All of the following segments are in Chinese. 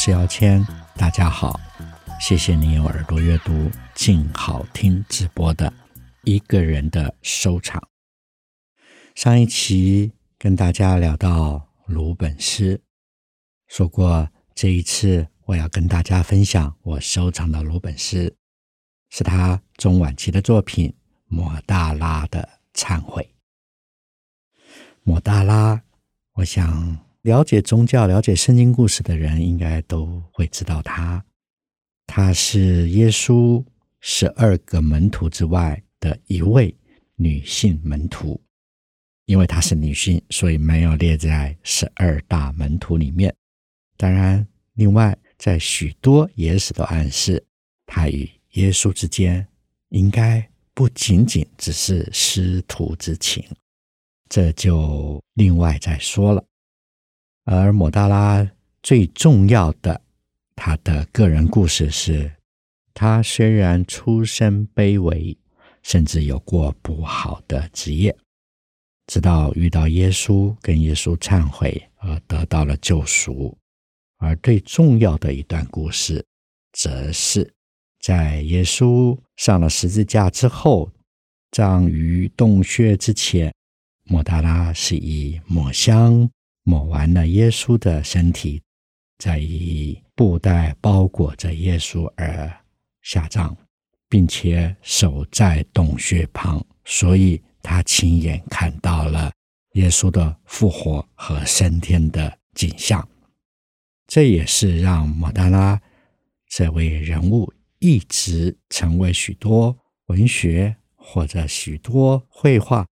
是姚谦，大家好，谢谢你用耳朵阅读静好听直播的一个人的收藏。上一期跟大家聊到。鲁本斯说过：“这一次我要跟大家分享我收藏的鲁本斯，是他中晚期的作品《抹大拉的忏悔》。抹大拉，我想了解宗教、了解圣经故事的人应该都会知道他。他是耶稣十二个门徒之外的一位女性门徒。”因为她是女性，所以没有列在十二大门徒里面。当然，另外在许多野史都暗示，她与耶稣之间应该不仅仅只是师徒之情，这就另外再说了。而抹大拉最重要的，他的个人故事是：他虽然出身卑微，甚至有过不好的职业。直到遇到耶稣，跟耶稣忏悔而得到了救赎。而最重要的一段故事，则是在耶稣上了十字架之后，葬于洞穴之前，抹大拉是以抹香抹完了耶稣的身体，再以布袋包裹着耶稣而下葬，并且守在洞穴旁，所以。他亲眼看到了耶稣的复活和升天的景象，这也是让抹大拉这位人物一直成为许多文学或者许多绘画，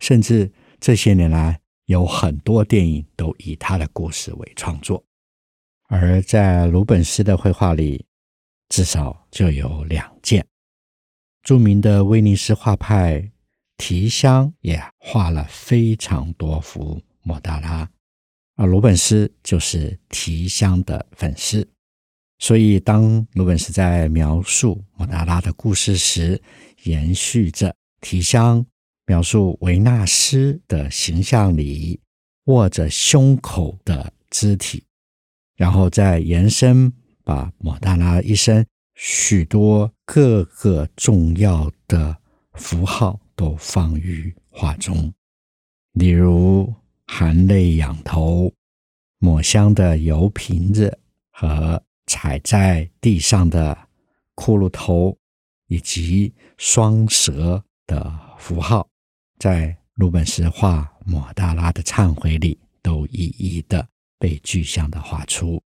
甚至这些年来有很多电影都以他的故事为创作。而在鲁本斯的绘画里，至少就有两件著名的威尼斯画派。提香也画了非常多幅莫大拉，而鲁本斯就是提香的粉丝，所以当鲁本斯在描述莫大拉的故事时，延续着提香描述维纳斯的形象里握着胸口的肢体，然后再延伸把莫大拉一生许多各个重要的符号。都放于画中，例如含泪仰头、抹香的油瓶子和踩在地上的骷髅头，以及双蛇的符号，在鲁本斯画抹大拉的忏悔里都一一的被具象的画出，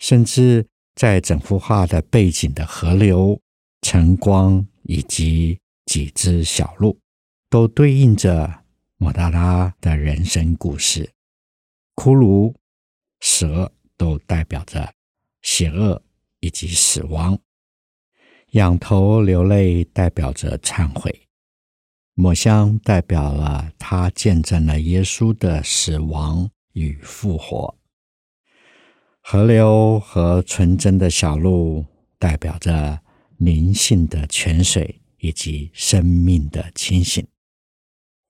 甚至在整幅画的背景的河流、晨光以及。几只小鹿都对应着抹大拉的人生故事，骷髅、蛇都代表着邪恶以及死亡，仰头流泪代表着忏悔，抹香代表了他见证了耶稣的死亡与复活，河流和纯真的小鹿代表着灵性的泉水。以及生命的清醒。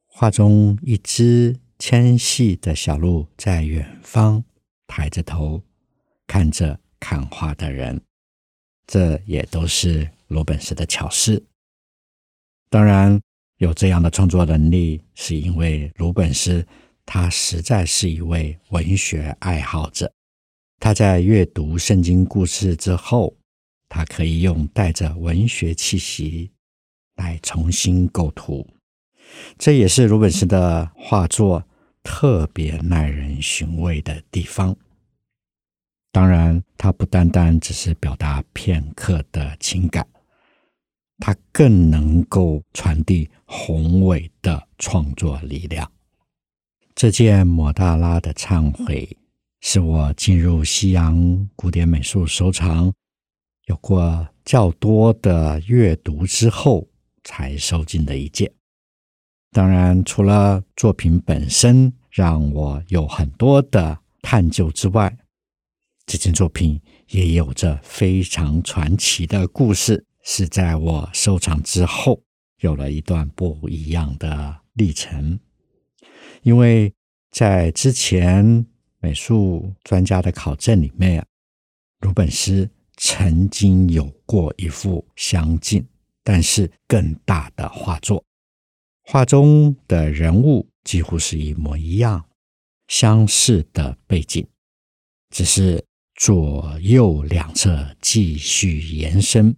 画中一只纤细的小鹿在远方抬着头看着看画的人，这也都是鲁本斯的巧思。当然，有这样的创作能力，是因为鲁本斯他实在是一位文学爱好者。他在阅读圣经故事之后，他可以用带着文学气息。来重新构图，这也是鲁本斯的画作特别耐人寻味的地方。当然，他不单单只是表达片刻的情感，它更能够传递宏伟的创作力量。这件抹大拉的忏悔，是我进入西洋古典美术收藏，有过较多的阅读之后才收进的一件。当然，除了作品本身让我有很多的探究之外，这件作品也有着非常传奇的故事，是在我收藏之后有了一段不一样的历程，因为。在之前美术专家的考证里面，鲁本斯曾经有过一幅相近但是更大的画作，画中的人物几乎是一模一样，相似的背景，只是左右两侧继续延伸，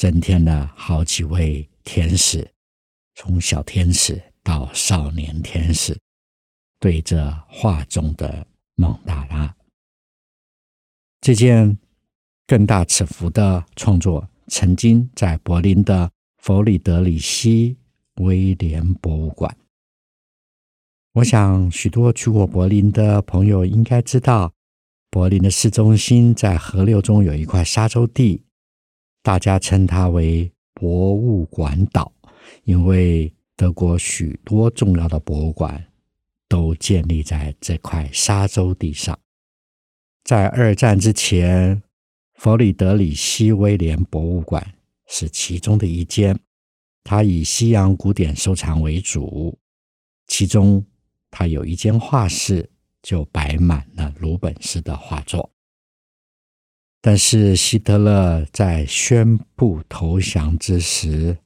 增添了好几位天使，从小天使到少年天使。对着画中的抹大拉，这件更大尺幅的创作，曾经在柏林的弗里德里希威廉博物馆。我想，许多去过柏林的朋友应该知道，柏林的市中心在河流中有一块沙洲地，大家称它为博物馆岛，因为德国许多重要的博物馆。都建立在这块沙洲地上。在二战之前，弗里德里希威廉博物馆是其中的一间，它以西洋古典收藏为主。其中，它有一间画室就摆满了鲁本斯的画作。但是，希特勒在宣布投降之时，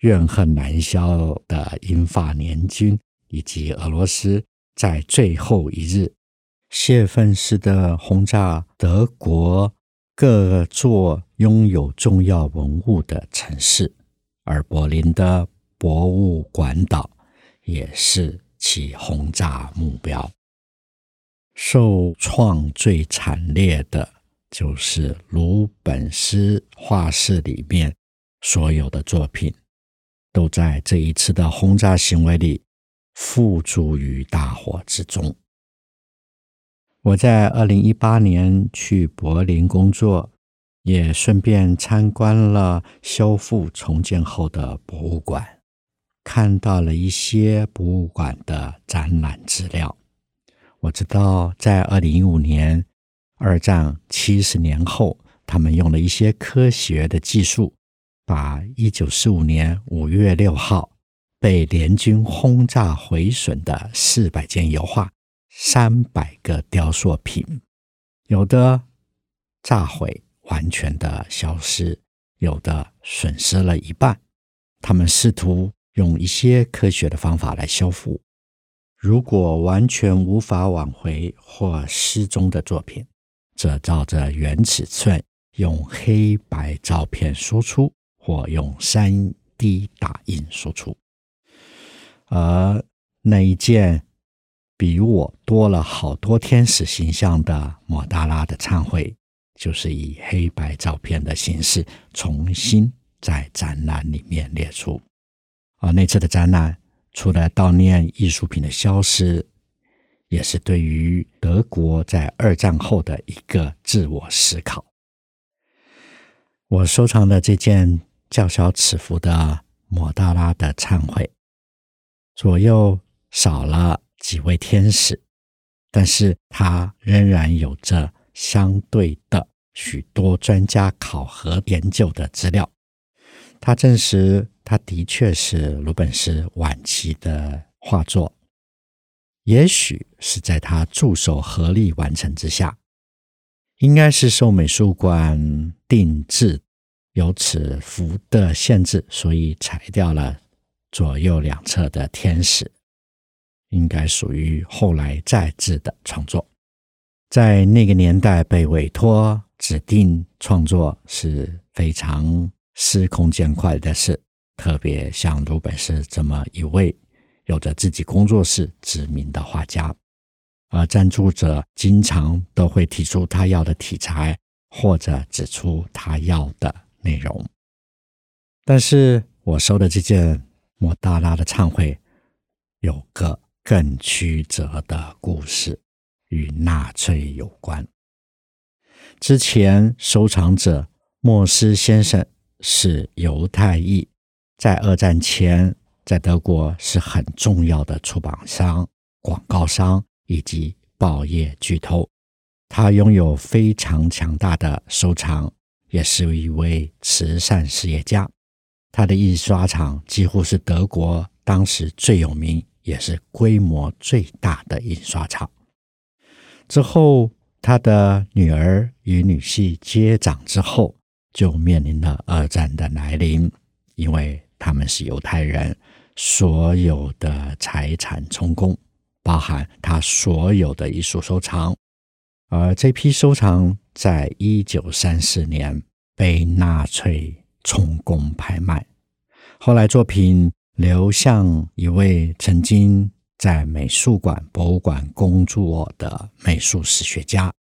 怨恨难消的英法联军。以及俄罗斯在最后一日泄愤式的轰炸德国各座拥有重要文物的城市，而柏林的博物馆岛也是其轰炸目标。受创最惨烈的就是鲁本斯画室里面所有的作品，都在这一次的轰炸行为里。付诸于大火之中。我在二零一八年去柏林工作，也顺便参观了修复重建后的博物馆，看到了一些博物馆的展览资料。我知道，在二零一五年，二战七十年后，他们用了一些科学的技术，把一九四五年五月六号。被联军轰炸毁损的四百件油画、三百个雕塑品，有的炸毁，完全的消失；有的损失了一半。他们试图用一些科学的方法来修复。如果完全无法挽回或失踪的作品，则照着原尺寸用黑白照片输出，或用三 D 打印输出。而那一件比我多了好多天使形象的莫大拉的忏悔，就是以黑白照片的形式重新在展览里面列出。而那次的展览，除了悼念艺术品的消失，也是对于德国在二战后的一个自我思考。我收藏的这件较小尺幅的抹大拉的忏悔。左右少了几位天使，但是它仍然有着相对的许多专家考核研究的资料。它证实，它的确是鲁本斯晚期的画作，也许是在他助手合力完成之下，应该是受美术馆定制有尺幅的限制，所以裁掉了。左右两侧的天使，应该属于后来再制的创作，在那个年代被委托指定创作是非常司空见惯的事，特别像鲁本斯这么一位有着自己工作室知名的画家，而赞助者经常都会提出他要的题材，或者指出他要的内容。但是我收的这件莫大拉的忏悔，有个更曲折的故事，与纳粹有关。之前收藏者莫斯先生是犹太裔，在二战前在德国是很重要的出版商、广告商以及报业巨头。他拥有非常强大的收藏，也是一位慈善事业家。他的印刷厂几乎是德国当时最有名，也是规模最大的印刷厂。之后，他的女儿与女婿接掌之后，就面临了二战的来临。因为他们是犹太人，所有的财产充公，包含他所有的艺术收藏。而这批收藏在一九三四年被纳粹充公拍卖，后来作品流向一位曾经在美术馆、博物馆工作的美术史学家。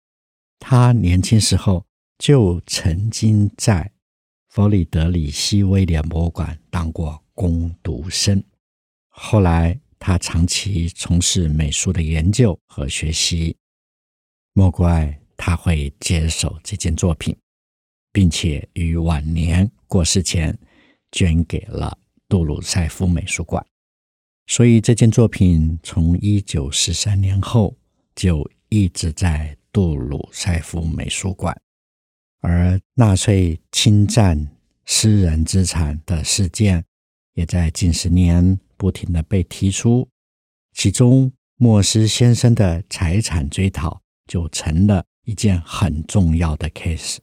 他年轻时候就曾经在弗里德里希威廉博物馆当过工读生，后来他长期从事美术的研究和学习。莫怪他会接手这件作品，并且于晚年过世前捐给了杜鲁塞夫美术馆。所以这件作品从一九四三年后就一直在杜鲁塞夫美术馆。而纳粹侵占私人资产的事件，也在近十年不停地被提出，其中莫斯先生的财产追讨。就成了一件很重要的 case。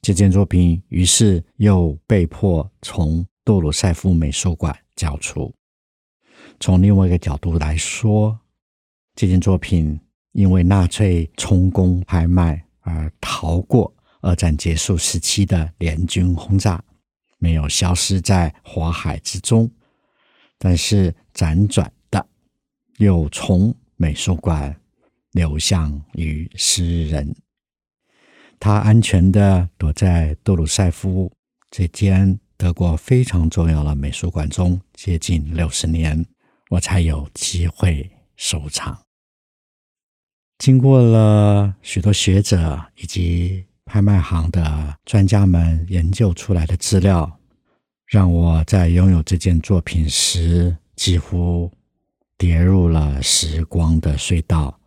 这件作品于是又被迫从杜鲁塞夫美术馆交出。从另外一个角度来说，这件作品因为纳粹充公拍卖而逃过二战结束时期的联军轰炸，没有消失在火海之中，但是辗转的又从美术馆。流向于诗人，他安全的躲在杜鲁塞夫这间德国非常重要的美术馆中，接近六十年，我才有机会收藏。经过了许多学者以及拍卖行的专家们研究出来的资料，让我在拥有这件作品时，几乎跌入了时光的隧道。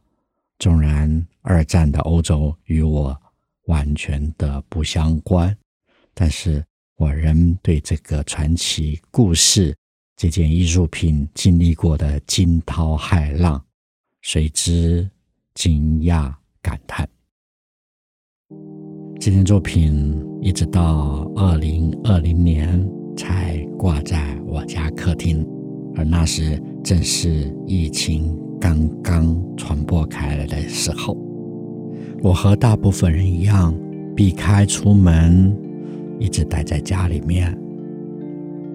纵然二战的欧洲与我完全的不相关，但是我仍对这个传奇故事、这件艺术品经历过的惊涛骇浪，随之惊讶感叹。这件作品一直到二零二零年才挂在我家客厅，而那时正是疫情。刚刚传播开来的时候，我和大部分人一样，避开出门，一直待在家里面。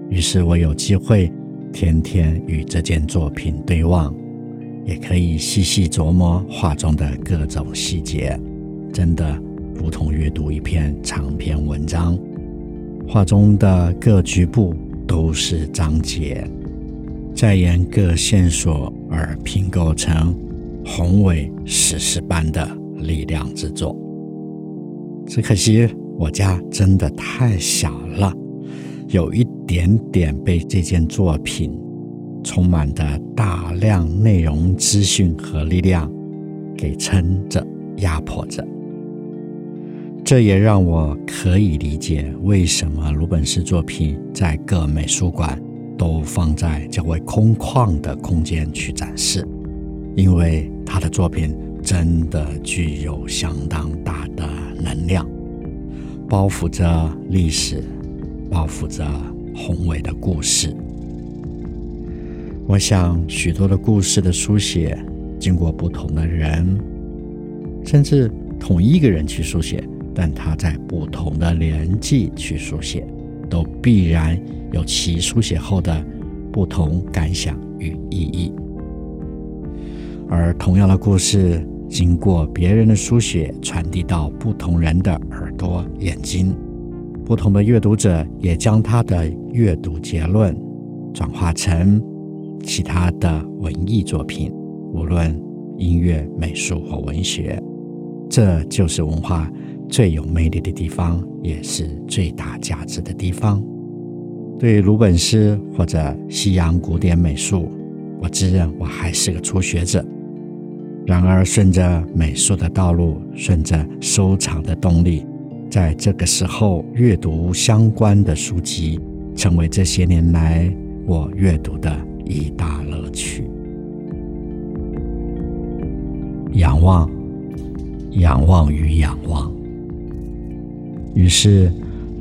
于是我有机会天天与这件作品对望，也可以细细琢磨画中的各种细节，真的如同阅读一篇长篇文章。画中的各局部都是章节。再沿各线索而拼构成宏伟史诗般的力量之作。只可惜我家真的太小了，有一点点被这件作品充满的大量内容资讯和力量给撑着、压迫着。这也让我可以理解为什么鲁本斯作品在各美术馆。都放在较为空旷的空间去展示，因为他的作品真的具有相当大的能量，包覆着历史，包覆着宏伟的故事。我想，许多的故事的书写，经过不同的人，甚至同一个人去书写，但他在不同的年纪去书写，都必然。有其书写后的不同感想与意义，而同样的故事经过别人的书写，传递到不同人的耳朵、眼睛，不同的阅读者也将他的阅读结论转化成其他的文艺作品，无论音乐、美术或文学。这就是文化最有魅力的地方，也是最大价值的地方。对鲁本斯或者西洋古典美术，我自认我还是个初学者。然而，顺着美术的道路，顺着收藏的动力，在这个时候阅读相关的书籍，成为这些年来我阅读的一大乐趣。仰望，仰望与仰望，于是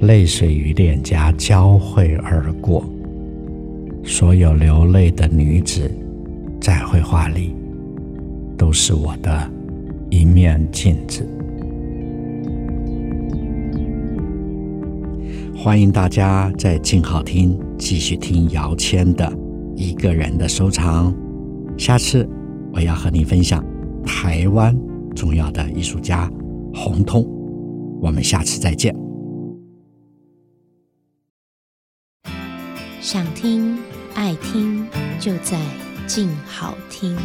泪水与脸颊交汇而过。所有流泪的女子，在绘画里。都是我的一面镜子。欢迎大家在静好听继续听姚谦的一个人的收藏。下次我要和你分享台湾重要的艺术家洪通。我们下次再见。想听爱听，就在静好听。